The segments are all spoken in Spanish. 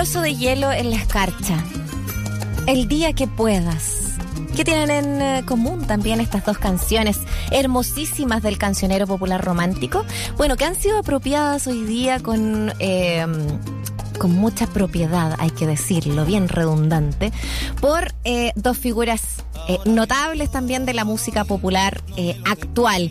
trozo de hielo en la escarcha. El día que puedas. ¿Qué tienen en eh, común también estas dos canciones hermosísimas del cancionero popular romántico? Bueno, que han sido apropiadas hoy día con... Eh, con mucha propiedad, hay que decirlo, bien redundante, por eh, dos figuras eh, notables también de la música popular actual.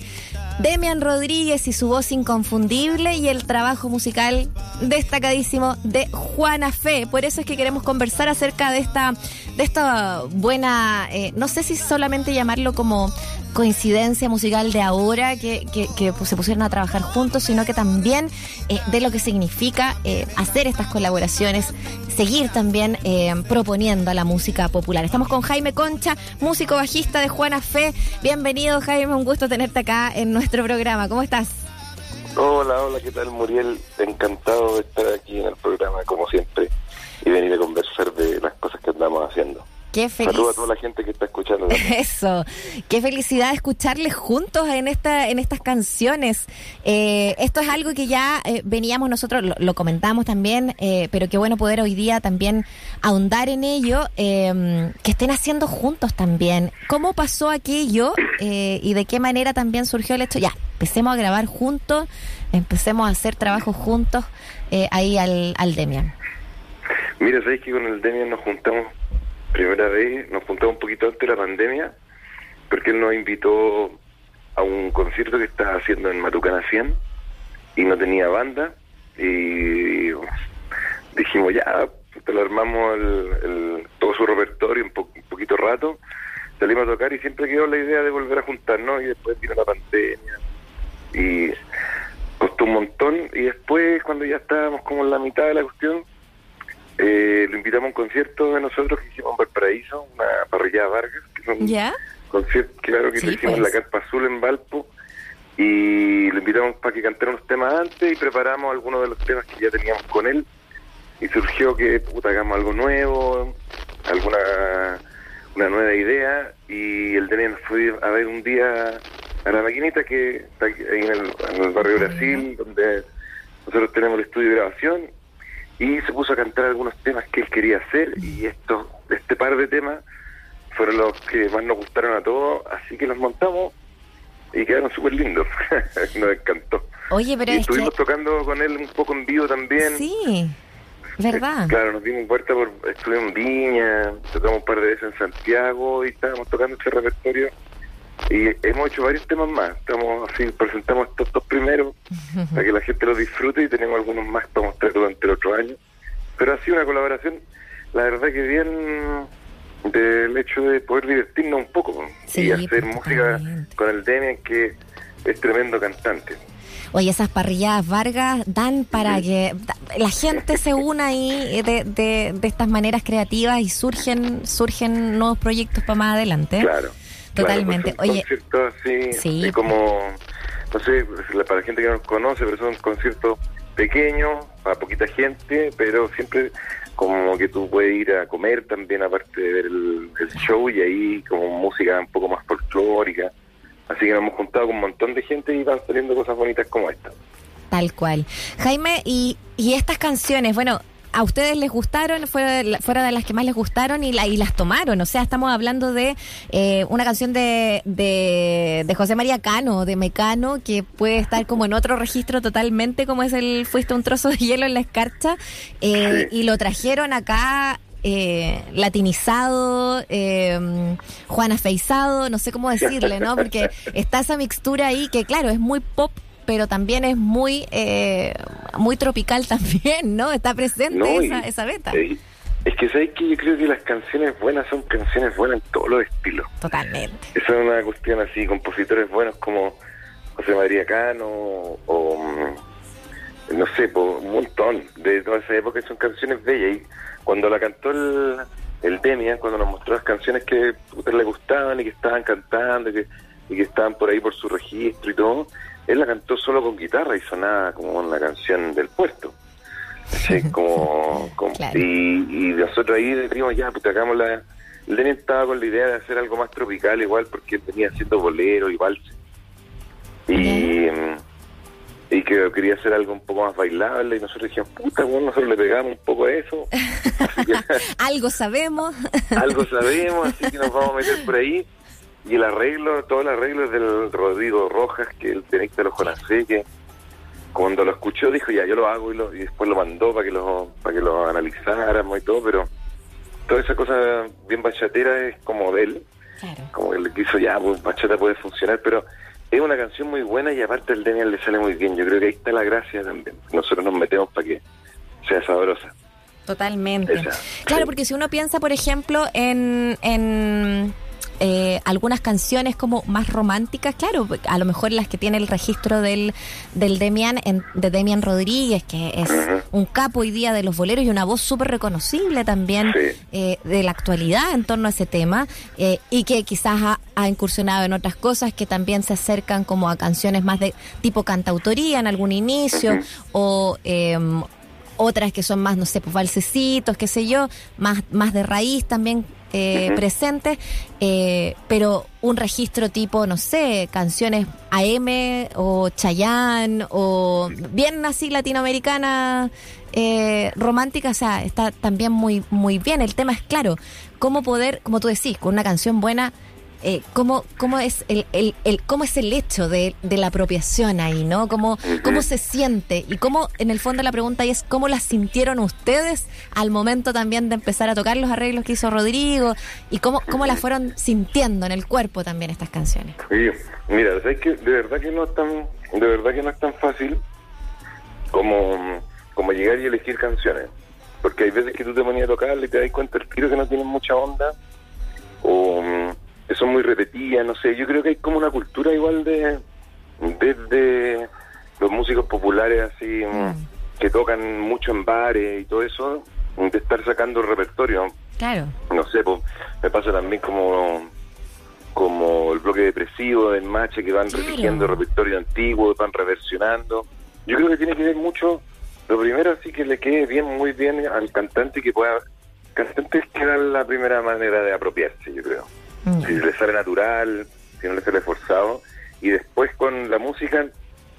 Demian Rodríguez y su voz inconfundible y el trabajo musical destacadísimo de Juana Fe. Por eso es que queremos conversar acerca de esta, de esta buena, eh, no sé si solamente llamarlo como coincidencia musical de ahora que, que, se pusieron a trabajar juntos, sino que también eh, de lo que significa eh, hacer estas colaboraciones, seguir también eh, proponiendo a la música popular. Estamos con Jaime Concha, músico bajista de Juana Fe. Bienvenido Jaime, un gusto tenerte acá en nuestro programa. ¿Cómo estás? Hola, hola, ¿qué tal Muriel? Encantado de estar aquí en el programa como siempre y venir a conversar de las cosas que andamos haciendo. Qué feliz. Saludos a toda la gente que está escuchando. Eso, qué felicidad escucharles juntos en esta, en estas canciones. Eh, esto es algo que ya eh, veníamos nosotros, lo, lo comentamos también, eh, pero qué bueno poder hoy día también ahondar en ello, eh, que estén haciendo juntos también. ¿Cómo pasó aquello y de qué manera también surgió el hecho? Ya, empecemos a grabar juntos, empecemos a hacer trabajo juntos ahí al, al Demian. Mira, sabéis que con el Demian nos juntamos primera vez, nos juntamos un poquito antes de la pandemia, porque él nos invitó a un concierto que estaba haciendo en Matucana 100 y no tenía banda y dijimos ya, te lo armamos el, todo su repertorio un, po- un poquito rato, salimos a tocar y siempre quedó la idea de volver a juntarnos y después vino la pandemia y costó un montón y después cuando ya estábamos como en la mitad de la cuestión eh, lo invitamos a un concierto de nosotros que hicimos en Valparaíso, una parrillada Vargas, que son ¿Ya? conciertos, claro que Sí, lo hicimos en pues. la Carpa Azul en Valpo y lo invitamos para que cantara unos temas antes y preparamos algunos de los temas que ya teníamos con él y surgió que puta hagamos algo nuevo, alguna una nueva idea y el nos fue a ver un día a la maquinita que está ahí en el, en el barrio Brasil donde nosotros tenemos el estudio de grabación y se puso a cantar algunos temas que él quería hacer y estos este par de temas fueron los que más nos gustaron a todos así que los montamos y quedaron súper lindos nos encantó Oye, pero y es estuvimos que... tocando con él un poco en vivo también Sí, ¿verdad? Claro, nos dimos vuelta por. Estuvimos en Viña, tocamos un par de veces en Santiago y estábamos tocando este repertorio. Y hemos hecho varios temas más. Estamos así, presentamos estos dos primeros para que la gente los disfrute y tenemos algunos más para mostrar durante el otro año. Pero ha sido una colaboración, la verdad que bien del hecho de poder divertirnos un poco Sí, y hacer pues, música con el Demian que es tremendo cantante. Oye, esas parrilladas Vargas dan para que la gente se una ahí de, de, de estas maneras creativas y surgen surgen nuevos proyectos para más adelante. Claro. Totalmente. Claro, pues Oye, conciertos así, Sí. es como, no sé, la- para la gente que no nos conoce, pero son conciertos pequeños, para poquita gente, pero siempre como que tú puedes ir a comer también, aparte de ver el, el show, y ahí como música un poco más folclórica. Así que nos hemos juntado con un montón de gente y van saliendo cosas bonitas como esta. tal cual. Jaime, y, y estas canciones, bueno, a ustedes les gustaron, fueron, fueron de las que más les gustaron y, la, y las tomaron. O sea, estamos hablando de eh, una canción de, de, de José María Cano, de Mecano, que puede estar como en otro registro totalmente, como es el Fuiste un trozo de hielo en la escarcha, eh, y lo trajeron acá. Eh, latinizado, eh, Juana Feizado, no sé cómo decirle, ¿no? Porque está esa mixtura ahí que, claro, es muy pop, pero también es muy eh, muy tropical también, ¿no? Está presente No, y- esa, esa beta. eh, es que sabes que yo creo que las canciones buenas son canciones buenas en todos los estilos. Totalmente. Esa es una cuestión así, compositores buenos como José María Cano o, mm, no sé, po, un montón de toda esa época son canciones bellas. Y cuando la cantó el, el Demian, cuando nos mostró las canciones que le gustaban y que estaban cantando y que, y que estaban por ahí por su registro y todo, él la cantó solo con guitarra y sonaba como una canción del puerto. Sí, como, como- Claro. y, y nosotros ahí decimos ya, pues hagamos la... El Demian estaba con la idea de hacer algo más tropical igual porque él venía haciendo bolero y valse. Y, mm, y que quería hacer algo un poco más bailable y nosotros dijimos, puta, bueno, nosotros le pegamos un poco a eso. algo sabemos. algo sabemos, así que nos vamos a meter por ahí. Y el arreglo, todo el arreglo es del Rodrigo Rojas, que el tenista de los Jonacé, que cuando lo escuchó dijo, ya, yo lo hago y, lo, y después lo mandó para que lo, para que lo analizáramos y todo, pero toda esa cosa bien bachatera es como de él. Como que le quiso, ya, pues bachata puede funcionar, pero es una canción muy buena y aparte el Daniel le sale muy bien. Yo creo que ahí está la gracia también. Nosotros nos metemos para que sea sabrosa. Totalmente. claro, porque si uno piensa, por ejemplo, en, en eh, algunas canciones como más románticas, claro, a lo mejor las que tiene el registro del, del Demian, de Demian Rodríguez, que es un capo hoy día de los boleros y una voz súper reconocible también eh, de la actualidad en torno a ese tema, eh, y que quizás ha, incursionado en otras cosas que también se acercan como a canciones más de tipo cantautoría en algún inicio, o em, otras que son más, no sé, pues valsecitos, qué sé yo, más, más de raíz también eh, presentes, eh, pero un registro tipo, no sé, canciones AM o Chayanne o bien así latinoamericana eh, romántica, o sea, está también muy, muy bien. El tema es claro, cómo poder, como tú decís, con una canción buena, eh, cómo, cómo, es el, el, el, cómo es el hecho de, de la apropiación ahí, ¿no? Cómo, cómo se siente y cómo, en el fondo la pregunta es cómo la sintieron ustedes al momento también de empezar a tocar los arreglos que hizo Rodrigo y cómo, cómo la fueron sintiendo en el cuerpo también estas canciones. Sí, mira, es que de verdad que no es tan, de verdad que no es tan fácil como, como llegar y elegir canciones. Porque hay veces que tú te ponías a tocar y te das cuenta el tiro que no tienen mucha onda son muy repetidas, no sé, yo creo que hay como una cultura igual de desde los músicos populares así mm, mm. que tocan mucho en bares y todo eso, de estar sacando el repertorio. Claro. No sé, pues, me pasa también como como el bloque depresivo del Mache que van claro. repertorio antiguo, van reversionando. Yo creo que tiene que ver mucho, lo primero así que le quede bien, muy bien al cantante que pueda, cantante es que da la primera manera de apropiarse, yo creo. Mm. Si le sale natural, si no le sale forzado. Y después con la música,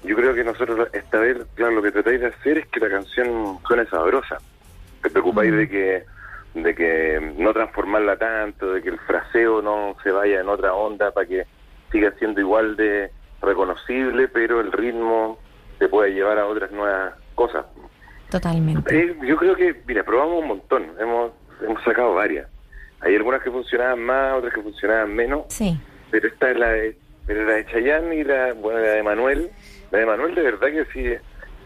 yo creo que nosotros esta vez, claro, lo que tratáis de hacer es que la canción suene sabrosa. Te preocupáis mm. de que de que no transformarla tanto, de que el fraseo no se vaya en otra onda para que siga siendo igual de reconocible, pero el ritmo te puede llevar a otras nuevas cosas. Totalmente. Eh, yo creo que, mira, probamos un montón, hemos, hemos sacado varias. Hay algunas que funcionaban más, otras que funcionaban menos. Sí. Pero esta es la de, pero la de Chayanne y la, bueno, la de Manuel. La de Manuel de verdad que sí,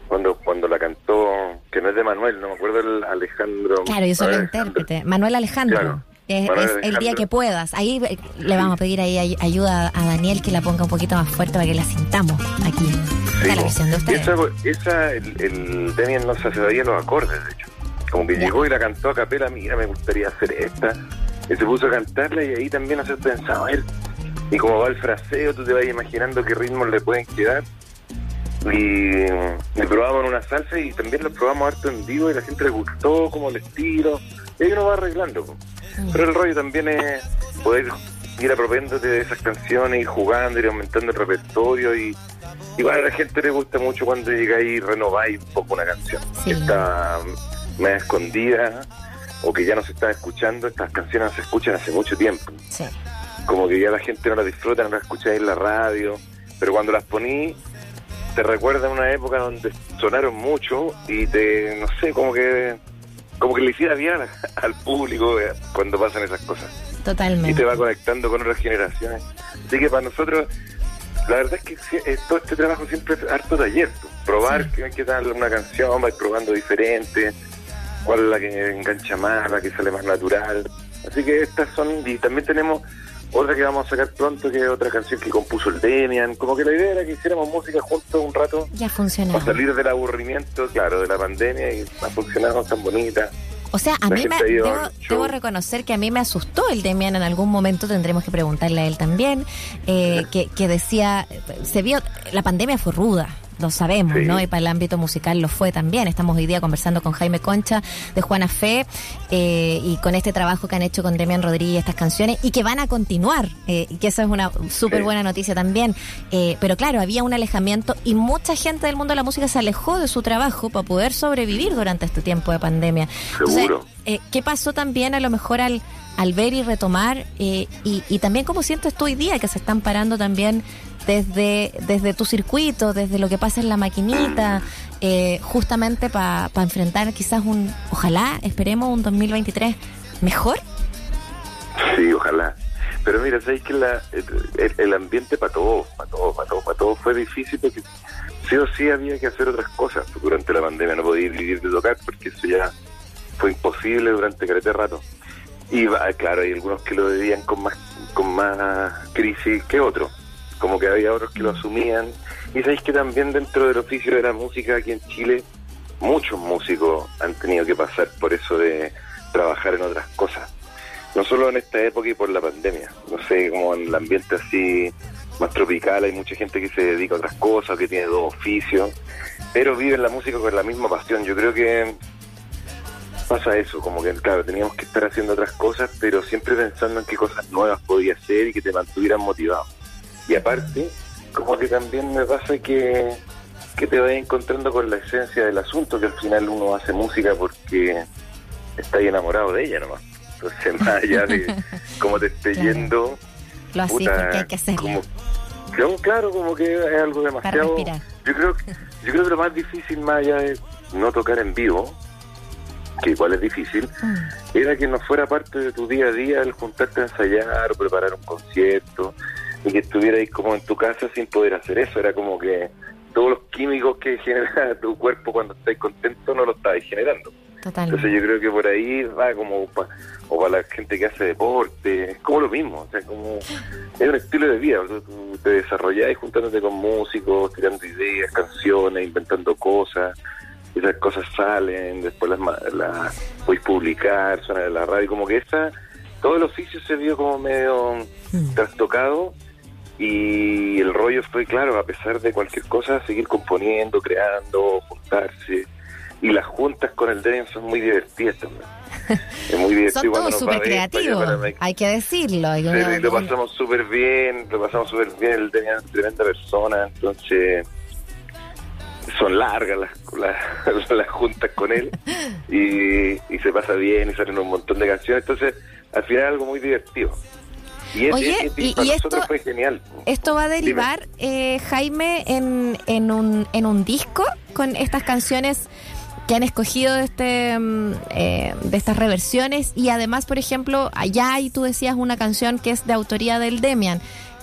cuando cuando la cantó, que no es de Manuel, no me acuerdo el Alejandro. Claro, yo soy el intérprete. Manuel Alejandro. Es, el día que puedas. Ahí eh, le vamos a pedir ahí ayuda a Daniel que la ponga un poquito más fuerte para que la sintamos aquí. Sí, la versión de ustedes. Esa, esa el, el Daniel no se sabía los acordes, de hecho. Como que llegó y la cantó a capela, mira, me gustaría hacer esta y se puso a cantarla y ahí también hacer pensado, a ver, y como va el fraseo, tú te vas imaginando qué ritmos le pueden quedar. Y, y probamos en una salsa y también lo probamos harto en vivo y la gente le gustó como el estilo. Y ahí uno va arreglando. Mm. Pero el rollo también es poder ir apropiándote de esas canciones y jugando, ir aumentando el repertorio y igual a la gente le gusta mucho cuando llegáis y renováis un poco una canción que está más escondida o que ya no se está escuchando, estas canciones se escuchan hace mucho tiempo. Como que ya la gente no las disfruta, no las escucha en la radio, pero cuando las poní te recuerda una época donde sonaron mucho y te, no sé, como que como que le hiciera bien al público eh, cuando pasan esas cosas. Totalmente. Y te va conectando con otras generaciones. Así que para nosotros, la verdad es que todo este trabajo siempre es harto taller. Probar que hay que darle una canción, vais probando diferente cuál es la que engancha más, la que sale más natural. Así que estas son, y también tenemos otra que vamos a sacar pronto, que es otra canción que compuso el Demian. Como que la idea era que hiciéramos música juntos un rato. Ya funciona. Para salir del aburrimiento, claro, de la pandemia y ha funcionado tan bonita. O sea, a mí me, debo, reconocer que a mí me asustó el Demian en algún momento, tendremos que preguntarle a él también, eh, que, que decía, se vio, la pandemia fue ruda, lo sabemos, ¿no? Y para el ámbito musical lo fue también. Estamos hoy día conversando con Jaime Concha de Juana Fe eh, y con este trabajo que han hecho con Demian Rodríguez estas canciones y que van a continuar, eh, que eso es una súper buena noticia también. Eh, pero claro, había un alejamiento y mucha gente del mundo de la música se alejó de su trabajo para poder sobrevivir durante este tiempo de pandemia. Seguro. Eh, ¿Qué pasó también a lo mejor al, al ver y retomar? Eh, y, y también cómo sientes tú hoy día que se están parando también desde, desde tu circuito, desde lo que pasa en la maquinita, eh, justamente para enfrentar quizás un, ojalá, esperemos un 2023 mejor? Sí, ojalá. Pero mira, sabéis que la, el, el, ambiente para todos, para todos, para todos, para todos fue difícil porque sí o sí había que hacer otras cosas. Durante la pandemia no podía vivir de tocar porque eso ya fue imposible durante carete rato. Y claro, hay algunos que lo vivían con más con más crisis que otros. Como que había otros que lo asumían. Y sabéis que también dentro del oficio de la música aquí en Chile, muchos músicos han tenido que pasar por eso de trabajar en otras cosas. No solo en esta época y por la pandemia. No sé, como en el ambiente así más tropical hay mucha gente que se dedica a otras cosas, que tiene dos oficios, pero viven la música con la misma pasión. Yo creo que pasa eso, como que claro, teníamos que estar haciendo otras cosas, pero siempre pensando en qué cosas nuevas podía hacer y que te mantuvieran motivado. Y aparte, como que también me pasa que, que te vas encontrando con la esencia del asunto, que al final uno hace música porque está ahí enamorado de ella nomás. Entonces, más allá de cómo te esté Claro. yendo, Lo así Puta, porque hay que hacerlo. como, no, claro, como que es algo demasiado. Yo creo, yo creo que lo más difícil, más allá de no tocar en vivo, que igual es difícil, Mm. era que no fuera parte de tu día a día el juntarte a ensayar o preparar un concierto y que estuvieras ahí como en tu casa sin poder hacer eso. Era como que todos los químicos que genera tu cuerpo cuando estás contento no lo estabas generando. Entonces yo creo que por ahí va como pa- o para la gente que hace deporte, es como lo mismo, o sea, como es un estilo de vida, tú te desarrollás juntándote con músicos, tirando ideas, canciones, inventando cosas, esas cosas salen, después las, las puedes publicar, suenan en la radio, como que esa, todo el oficio se vio como medio Mm. trastocado y el rollo fue, claro, a pesar de cualquier cosa, seguir componiendo, creando, juntarse. Y las juntas con el Demian son muy divertidas también. Es muy divertido Son cuando todos súper creativos, hay que decirlo. lo pasamos súper bien, lo pasamos súper bien, el Demian es tremenda persona, entonces son largas las, las, las juntas con él y, y se pasa bien y salen un montón de canciones, entonces al final es algo muy divertido. Y, es- Oye, es- y- para y nosotros esto- fue genial. Esto va a derivar, eh, Jaime, en, en, un, en un disco con estas canciones que han escogido de, este, mm, eh, de estas reversiones y además, por ejemplo, allá hay, tú decías, una canción que es de autoría del Demian.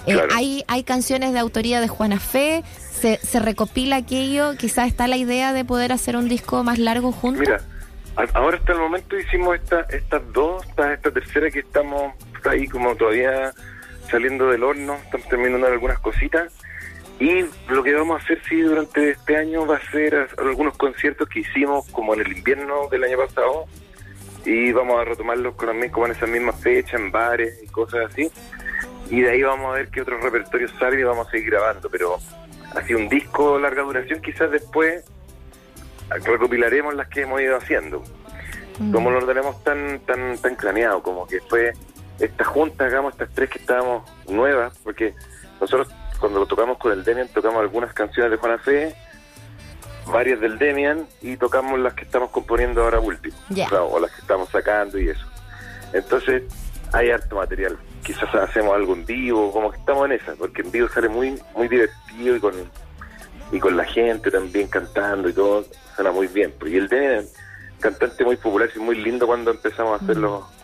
Eh, Claro. hay, hay canciones de autoría de Juana Fe, se, se recopila aquello, quizás está la idea de poder hacer un disco más largo juntos. Mira, a- ahora hasta el momento hicimos esta, estas dos, esta, esta tercera que estamos ahí como todavía saliendo del horno, estamos terminando algunas cositas. Y lo que vamos a hacer, sí, durante este año va a ser algunos conciertos que hicimos como en el invierno del año pasado. Y vamos a retomarlos con, también como en esa misma fecha, en bares y cosas así. Y de ahí vamos a ver qué otros repertorios salen y vamos a seguir grabando. Pero así un disco larga duración, quizás después recopilaremos las que hemos ido haciendo. Mm. Como no lo tenemos tan, tan, tan craneado, como que fue esta junta, hagamos estas tres que estábamos nuevas, porque nosotros cuando lo tocamos con el Demian tocamos algunas canciones de Juana Fe, varias del Demian y tocamos las que estamos componiendo ahora último, o, sea, o las que estamos sacando y eso. Entonces hay harto material. Quizás hacemos algo en vivo, como que estamos en esa, porque en vivo sale muy muy divertido y con y con la gente también cantando y todo, suena muy bien. Porque el Demian cantante muy popular y muy lindo cuando empezamos a hacer Mm.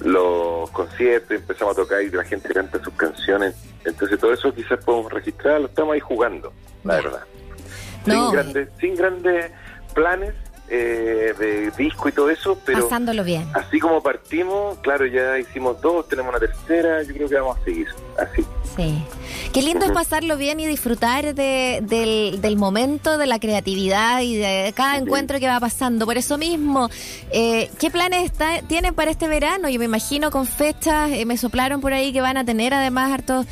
Los, conciertos, empezamos a tocar y la gente canta sus canciones. Entonces todo eso quizás podemos registrarlo, estamos ahí jugando, la verdad. No, sin, grandes, sin grandes planes eh, de disco y todo eso, pero pasándolo bien. así como partimos, claro, ya hicimos dos, tenemos una tercera, yo creo que vamos a seguir así. Sí. Qué lindo es pasarlo bien y disfrutar de, del, del momento, de la creatividad y de cada Sí. encuentro que va pasando. Por eso mismo, eh, ¿qué planes está, tienen para este verano? Yo me imagino con fechas, eh, me soplaron por ahí que van a tener además hartos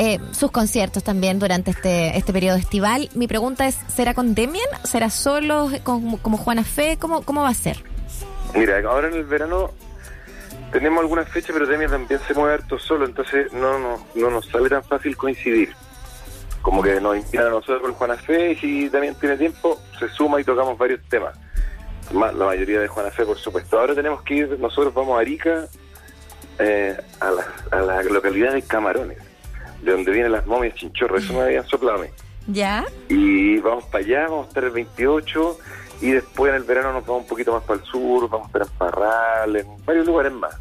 eh, sus conciertos también durante este, este periodo estival. Mi pregunta es, ¿será con Demian? ¿Será solo como, como Juana Fe? ¿Cómo, ¿Cómo va a ser? Mira, ahora en el verano tenemos algunas fechas, pero Demian también se mueve harto solo, entonces no, no, no nos sale tan fácil coincidir. Como que nos invitan a nosotros con Juana Fe y si también tiene tiempo, se suma y tocamos varios temas. la mayoría de Juana Fe, por supuesto. Ahora tenemos que ir, nosotros vamos a Arica, eh, a, la, a la localidad de Camarones, de donde vienen las momias chinchorros, eso me habían soplado ¿Ya? Y vamos para allá, vamos a estar el 28 y después en el verano nos vamos un poquito más para el sur, vamos a estar en Parral, en varios lugares más.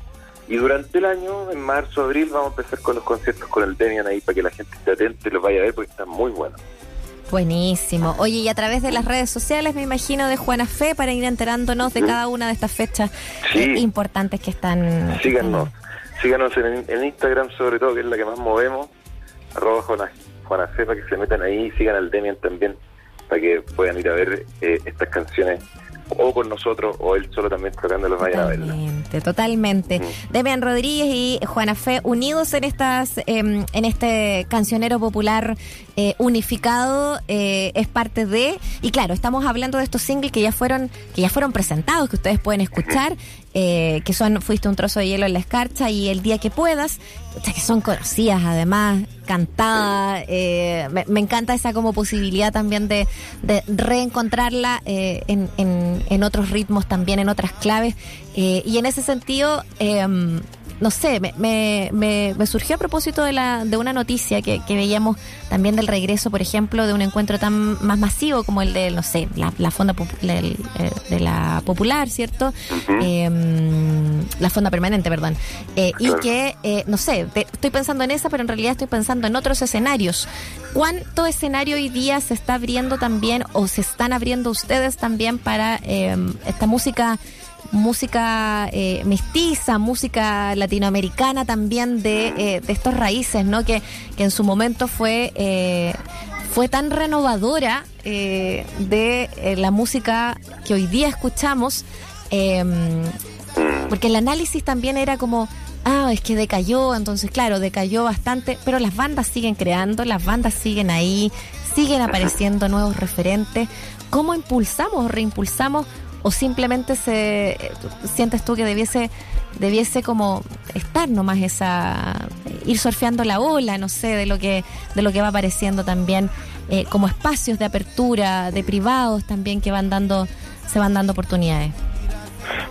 Y durante el año, en marzo, abril, vamos a empezar con los conciertos con el Demian ahí para que la gente esté atenta y los vaya a ver porque están muy buenos. Buenísimo. Oye, y a través de las redes sociales, me imagino, de Juana Fe, para ir enterándonos de cada una de estas fechas eh, importantes que están. Síganos. Síganos en, Instagram, sobre todo, que es la que más movemos. Arroba Juana, Juana Fe, para que se metan ahí y sigan al Demian también, para que puedan ir a ver eh, estas canciones o con nosotros o él solo también tocando los vayan a verla. Totalmente, totalmente. Mm. Demian Rodríguez y Juana Fe unidos en estas em, en este cancionero popular eh, unificado eh, es parte de y claro estamos hablando de estos singles que ya fueron que ya fueron presentados que ustedes pueden escuchar eh, que son Fuiste un trozo de hielo en la escarcha y El día que puedas, que son conocidas además, cantadas. Eh, me, encanta esa como posibilidad también de, de reencontrarla eh, en, en, en, otros ritmos también, en otras claves. y en ese sentido, no sé, me, me, me, surgió a propósito de, la, de una noticia que, que veíamos también del regreso, por ejemplo, de un encuentro tan más masivo como el de, no sé, la, la Fonda eh, de la Popular, ¿cierto? Em, la Fonda Permanente, perdón. Eh, y que, eh, no sé, estoy pensando en esa, pero en realidad estoy pensando en otros escenarios. ¿Cuánto escenario hoy día se está abriendo también o se están abriendo ustedes también para em, esta música? Música eh, mestiza, música latinoamericana también de, eh, de estos raíces, ¿no? Que, que, en su momento fue, eh, fue tan renovadora de la música que hoy día escuchamos, em, porque el análisis también era como, ah, es que decayó, entonces claro, decayó bastante, pero las bandas siguen creando, las bandas siguen ahí, siguen apareciendo nuevos referentes. ¿Cómo impulsamos reimpulsamos o simplemente se sientes tú que debiese debiese como estar nomás esa ir surfeando la ola no sé de lo que de lo que va apareciendo también eh, como espacios de apertura de privados también que van dando se van dando oportunidades.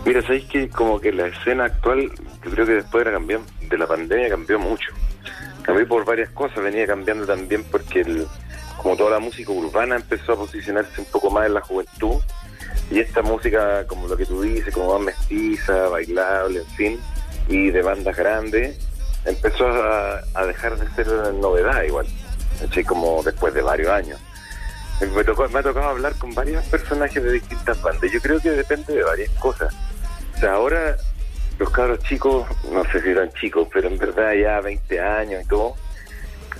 Mira sabéis que como que la escena actual yo creo que después de la, de la pandemia cambió mucho. Cambió por varias cosas venía cambiando también porque el, como toda la música urbana empezó a posicionarse un poco más en la juventud y esta música, como lo que tú dices, como más mestiza, bailable, en fin, y de bandas grandes, empezó a, dejar de ser novedad igual, así como después de varios años. Me, me ha tocado hablar con varios personajes de distintas bandas. Yo creo que depende de varias cosas. O sea, ahora los cabros chicos, no sé si eran chicos, pero en verdad ya 20 años y todo,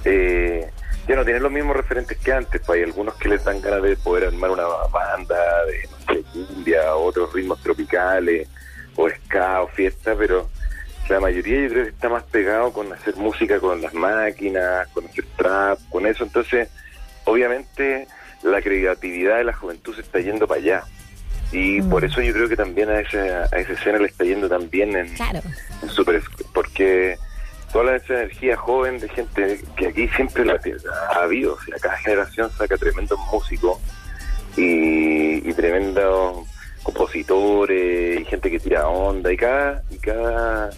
eh, ya no tienen los mismos referentes que antes. Pues hay algunos que les dan ganas de poder armar una banda de, no sé, cumbia, otros ritmos tropicales, o ska, o fiesta, pero la mayoría yo creo que está más pegado con hacer música con las máquinas, con hacer trap, con eso. Entonces, obviamente, la creatividad de la juventud se está yendo para allá. Y mm. por eso yo creo que también a, esa, a esa escena le está yendo también en, en super, porque toda esa energía joven de gente que aquí siempre la ha habido. O sea, cada generación saca tremendos músicos y, y tremendos compositores y gente que tira onda y cada, y cada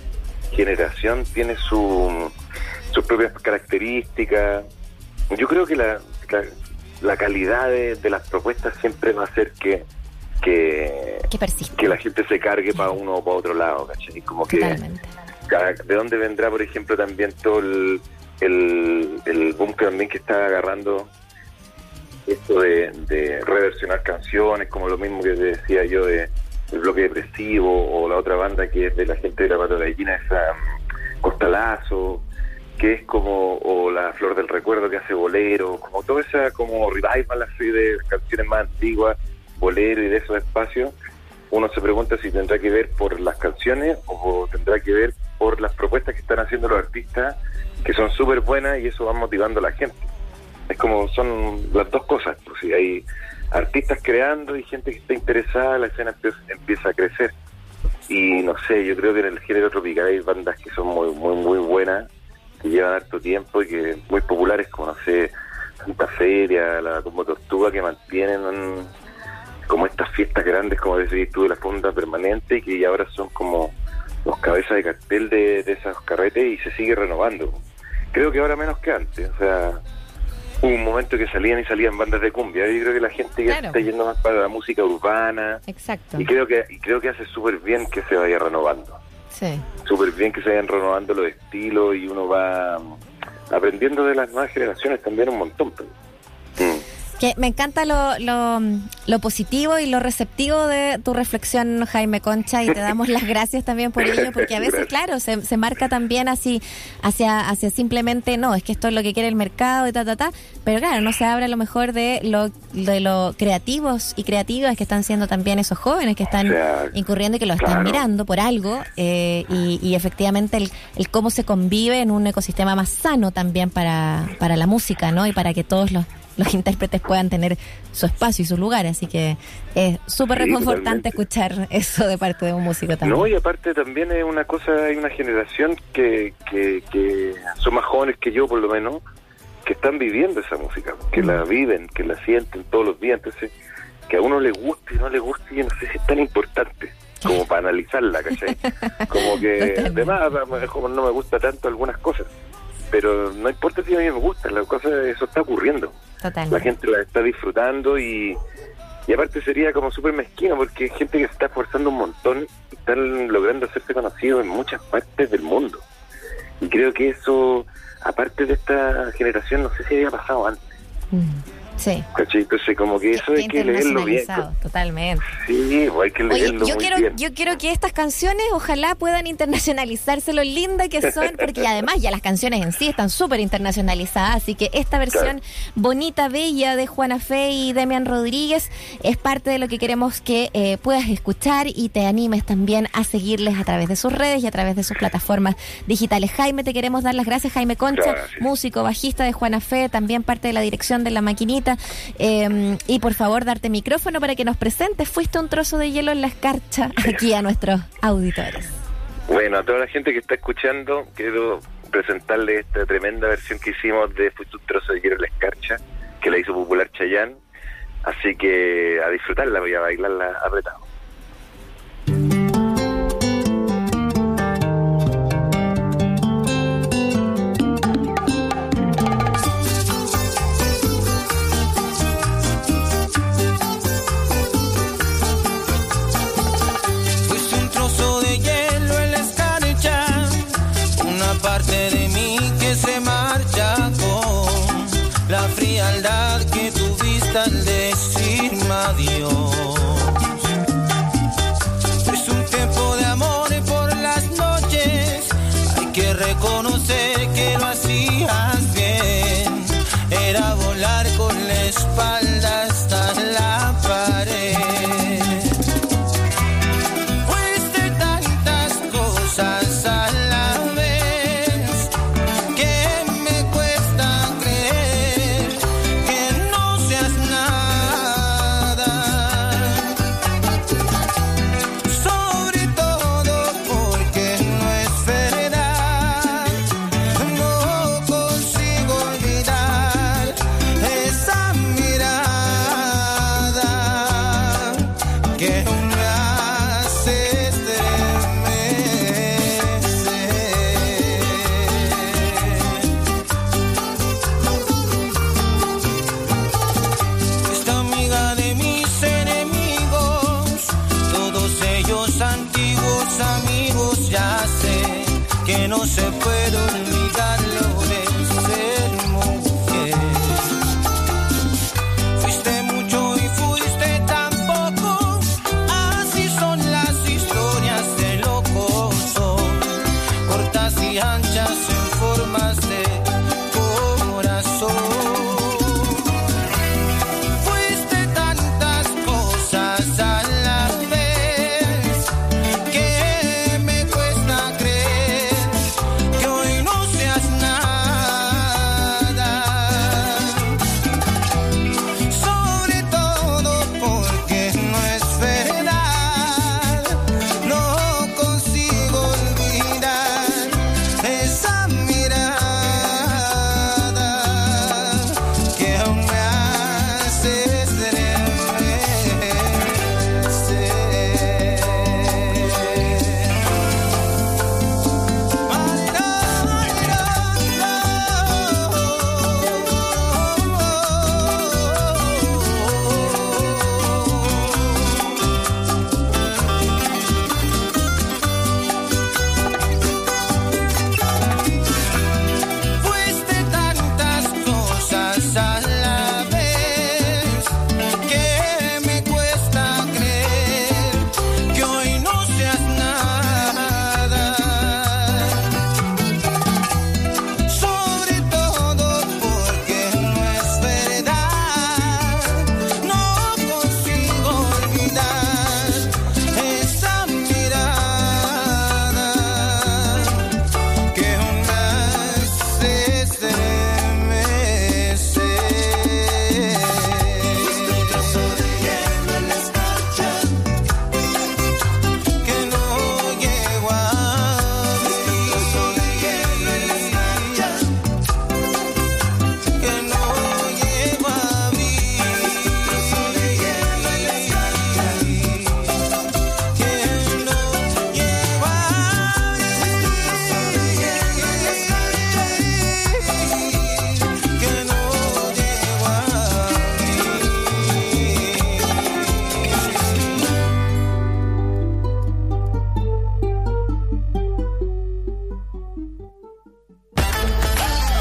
generación tiene su, sus propias características. Yo creo que la, la, calidad de, las propuestas siempre va a ser que que, que, la gente se cargue para uno o para otro lado, ¿cachai? Como que de dónde vendrá, por ejemplo, también todo el, el, boom también que está agarrando esto de, reversionar canciones, como lo mismo que decía yo de el bloque depresivo o la otra banda que es de la gente de la Pato Gallina, esa um, Costalazo, que es como, o la Flor del Recuerdo que hace bolero, como toda esa como revival así de canciones más antiguas, bolero y de esos espacios, uno se pregunta si tendrá que ver por las canciones o tendrá que ver por las propuestas que están haciendo los artistas que son súper buenas y eso va motivando a la gente. Es como son las dos cosas, pues si hay artistas creando y gente que está interesada, la escena empieza a crecer. Y no sé, yo creo que en el género tropical hay bandas que son muy, muy, muy buenas, que llevan harto tiempo y que muy populares, como no sé, Santa Feria, la como Tortuga, que mantienen como estas fiestas grandes, como decís tú, de la funda permanente, y que ahora son como los cabezas de cartel de, de esos carretes y se sigue renovando. Creo que ahora menos que antes, o sea, hubo un momento que salían y salían bandas de cumbia. Yo creo que la gente ya está yendo más para la música urbana. Exacto. Y creo que y creo que hace súper bien que se vaya renovando. Sí. Súper bien que se vayan renovando los estilos y uno va mm, aprendiendo de las nuevas generaciones también un montón. Que me encanta lo, lo, positivo y lo receptivo de tu reflexión, Jaime Concha, y te damos las gracias también por ello, porque a veces, claro, se, se marca también así hacia, hacia simplemente, no, es que esto es lo que quiere el mercado y ta, ta, ta, pero claro, no se habla a lo mejor de lo, de lo creativos y creativas que están siendo también esos jóvenes que están incurriendo y que lo están mirando por algo, eh, y, y, efectivamente el, el cómo se convive en un ecosistema más sano también para, para la música, ¿no? Y para que todos los los intérpretes puedan tener su espacio y su lugar. Así que es súper reconfortante escuchar eso de parte de un músico también. No, y aparte también es una cosa, hay una generación que, que, son más jóvenes que yo por lo menos, que están viviendo esa música, que la mm. viven, que la sienten todos los días. Entonces, que a uno le guste y no le guste, yo no sé si es tan importante como para analizarla, ¿cachai? Como que además no me gusta tanto algunas cosas pero no importa si a mí me gusta, la cosa eso está ocurriendo. La gente la está disfrutando y, y aparte sería como súper mezquino porque hay gente que se está esforzando un montón y están logrando hacerse conocidos en muchas partes del mundo. Y creo que eso, aparte de esta generación, no sé si había pasado antes. Mm. Sí. Entonces, como que eso hay que leerlo bien. Totalmente. Sí, pues, hay que leerlo yo quiero, Yo quiero que estas canciones ojalá puedan internacionalizarse lo linda que son, porque además ya las canciones en sí están súper internacionalizadas, así que esta versión bonita, bella de Juana Fe y Demian Rodríguez es parte de lo que queremos que eh, puedas escuchar y te animes también a seguirles a través de sus redes y a través de sus plataformas digitales. Jaime, te queremos dar las gracias, Jaime Concha, músico, bajista de Juana Fe, también parte de la dirección de La Maquinita Em, y por favor, darte micrófono para que nos presentes. Fuiste un trozo de hielo en la escarcha aquí a nuestros auditores. Bueno, a toda la gente que está escuchando, quiero presentarle esta tremenda versión que hicimos de Fuiste un trozo de hielo en la escarcha, que la hizo popular Chayán. Así que a disfrutarla, voy a bailarla apretado.